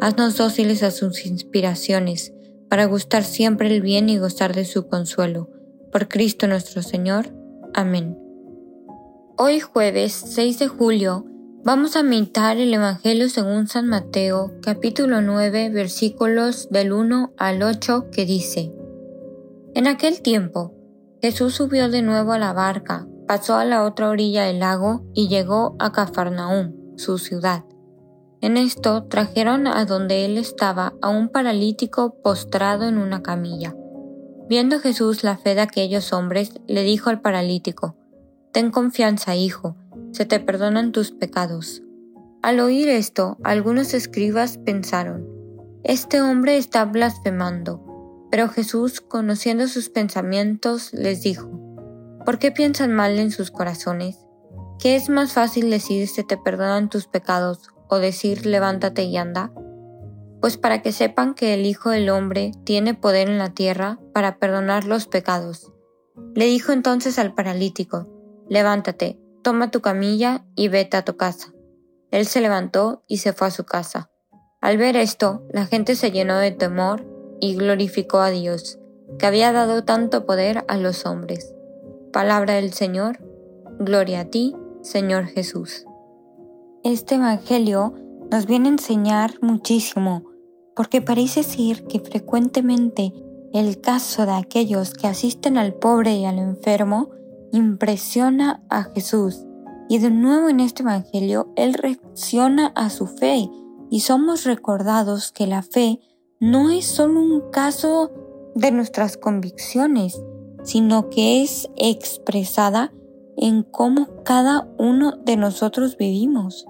Haznos dóciles a sus inspiraciones, para gustar siempre el bien y gozar de su consuelo. Por Cristo nuestro Señor. Amén. Hoy jueves 6 de julio vamos a meditar el Evangelio según San Mateo, capítulo 9, versículos del 1 al 8, que dice, En aquel tiempo, Jesús subió de nuevo a la barca, pasó a la otra orilla del lago y llegó a Cafarnaúm, su ciudad. En esto trajeron a donde él estaba a un paralítico postrado en una camilla. Viendo Jesús la fe de aquellos hombres, le dijo al paralítico, Ten confianza, hijo, se te perdonan tus pecados. Al oír esto, algunos escribas pensaron, Este hombre está blasfemando. Pero Jesús, conociendo sus pensamientos, les dijo, ¿Por qué piensan mal en sus corazones? ¿Qué es más fácil decir se te perdonan tus pecados o decir levántate y anda? Pues para que sepan que el Hijo del Hombre tiene poder en la tierra para perdonar los pecados. Le dijo entonces al paralítico, levántate, toma tu camilla y vete a tu casa. Él se levantó y se fue a su casa. Al ver esto, la gente se llenó de temor y glorificó a Dios, que había dado tanto poder a los hombres. Palabra del Señor, gloria a ti, Señor Jesús este Evangelio nos viene a enseñar muchísimo, porque parece ser que frecuentemente el caso de aquellos que asisten al pobre y al enfermo impresiona a Jesús. Y de nuevo en este Evangelio, Él reacciona a su fe y somos recordados que la fe no es solo un caso de nuestras convicciones, sino que es expresada en cómo cada uno de nosotros vivimos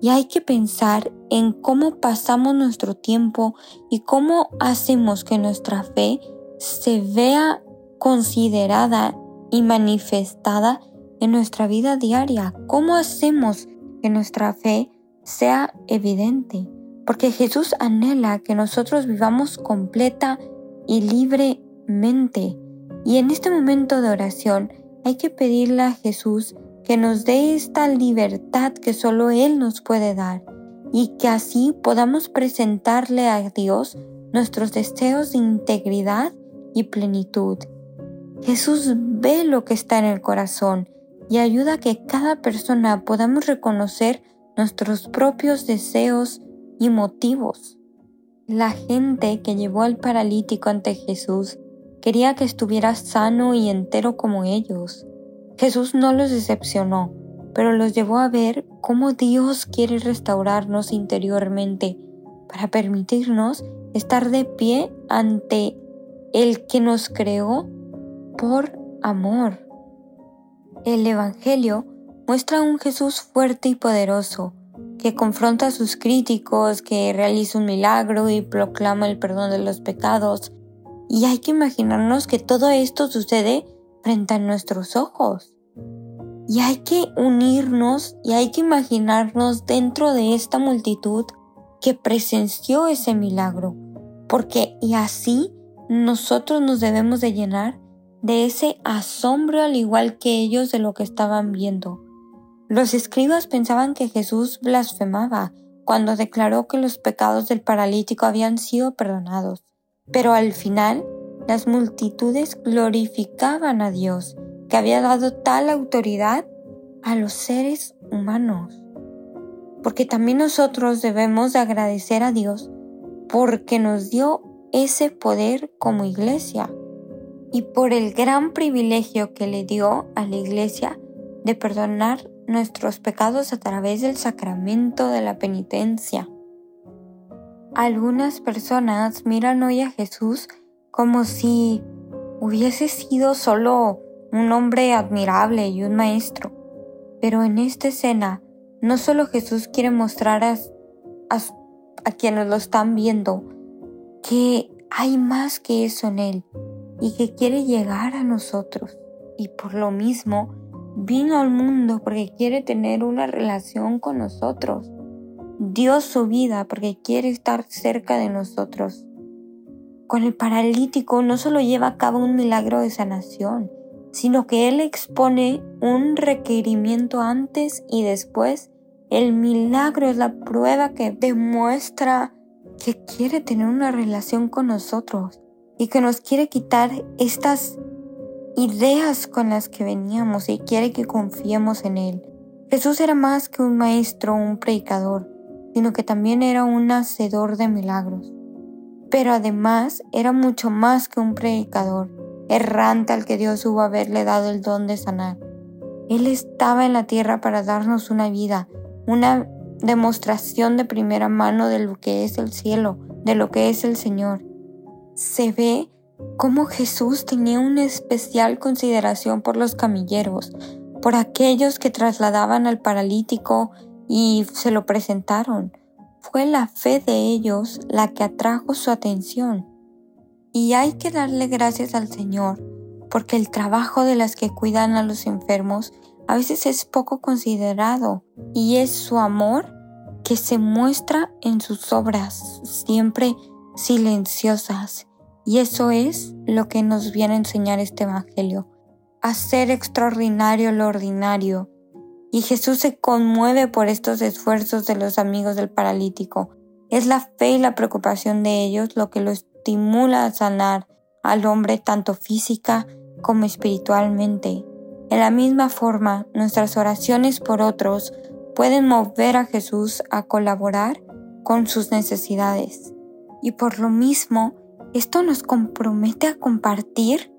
y hay que pensar en cómo pasamos nuestro tiempo y cómo hacemos que nuestra fe se vea considerada y manifestada en nuestra vida diaria. ¿Cómo hacemos que nuestra fe sea evidente? Porque Jesús anhela que nosotros vivamos completa y libremente. Y en este momento de oración hay que pedirle a Jesús que nos dé esta libertad que solo Él nos puede dar y que así podamos presentarle a Dios nuestros deseos de integridad y plenitud. Jesús ve lo que está en el corazón y ayuda a que cada persona podamos reconocer nuestros propios deseos y motivos. La gente que llevó al paralítico ante Jesús quería que estuviera sano y entero como ellos. Jesús no los decepcionó, pero los llevó a ver cómo Dios quiere restaurarnos interiormente para permitirnos estar de pie ante el que nos creó por amor. El Evangelio muestra a un Jesús fuerte y poderoso, que confronta a sus críticos, que realiza un milagro y proclama el perdón de los pecados. Y hay que imaginarnos que todo esto sucede frente a nuestros ojos. Y hay que unirnos y hay que imaginarnos dentro de esta multitud que presenció ese milagro, porque y así nosotros nos debemos de llenar de ese asombro al igual que ellos de lo que estaban viendo. Los escribas pensaban que Jesús blasfemaba cuando declaró que los pecados del paralítico habían sido perdonados, pero al final las multitudes glorificaban a Dios, que había dado tal autoridad a los seres humanos. Porque también nosotros debemos de agradecer a Dios porque nos dio ese poder como iglesia y por el gran privilegio que le dio a la iglesia de perdonar nuestros pecados a través del sacramento de la penitencia. Algunas personas miran hoy a Jesús como si hubiese sido solo un hombre admirable y un maestro. Pero en esta escena, no solo Jesús quiere mostrar a, a quienes lo están viendo que hay más que eso en Él y que quiere llegar a nosotros. Y por lo mismo vino al mundo porque quiere tener una relación con nosotros. Dio su vida porque quiere estar cerca de nosotros. Con el paralítico no solo lleva a cabo un milagro de sanación, sino que Él expone un requerimiento antes y después. El milagro es la prueba que demuestra que quiere tener una relación con nosotros y que nos quiere quitar estas ideas con las que veníamos y quiere que confiemos en Él. Jesús era más que un maestro un predicador, sino que también era un hacedor de milagros. Pero además era mucho más que un predicador, errante al que Dios hubo haberle dado el don de sanar. Él estaba en la tierra para darnos una vida, una demostración de primera mano de lo que es el cielo, de lo que es el Señor. Se ve cómo Jesús tenía una especial consideración por los camilleros, por aquellos que trasladaban al paralítico y se lo presentaron. Fue la fe de ellos la que atrajo su atención. Y hay que darle gracias al Señor, porque el trabajo de las que cuidan a los enfermos a veces es poco considerado y es su amor que se muestra en sus obras, siempre silenciosas. Y eso es lo que nos viene a enseñar este Evangelio, hacer extraordinario lo ordinario. Y Jesús se conmueve por estos esfuerzos de los amigos del paralítico. Es la fe y la preocupación de ellos lo que lo estimula a sanar al hombre tanto física como espiritualmente. En la misma forma, nuestras oraciones por otros pueden mover a Jesús a colaborar con sus necesidades. Y por lo mismo, esto nos compromete a compartir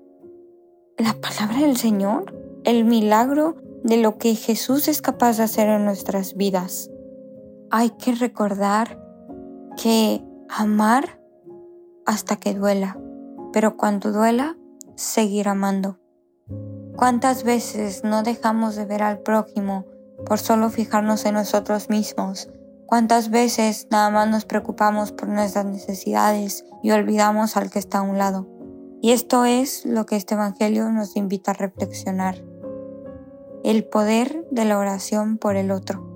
la palabra del Señor, el milagro de lo que Jesús es capaz de hacer en nuestras vidas. Hay que recordar que amar hasta que duela, pero cuando duela, seguir amando. ¿Cuántas veces no dejamos de ver al prójimo por solo fijarnos en nosotros mismos? ¿Cuántas veces nada más nos preocupamos por nuestras necesidades y olvidamos al que está a un lado? Y esto es lo que este Evangelio nos invita a reflexionar. El poder de la oración por el otro.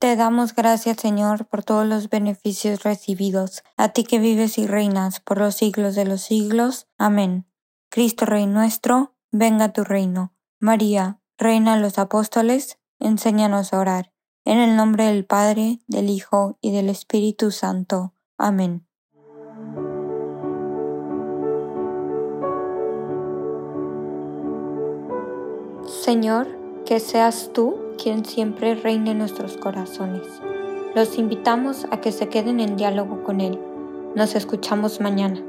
Te damos gracias, Señor, por todos los beneficios recibidos, a ti que vives y reinas por los siglos de los siglos. Amén. Cristo Rey nuestro, venga tu reino. María, Reina de los Apóstoles, enséñanos a orar. En el nombre del Padre, del Hijo y del Espíritu Santo. Amén. Señor, que seas tú quien siempre reine en nuestros corazones. Los invitamos a que se queden en diálogo con Él. Nos escuchamos mañana.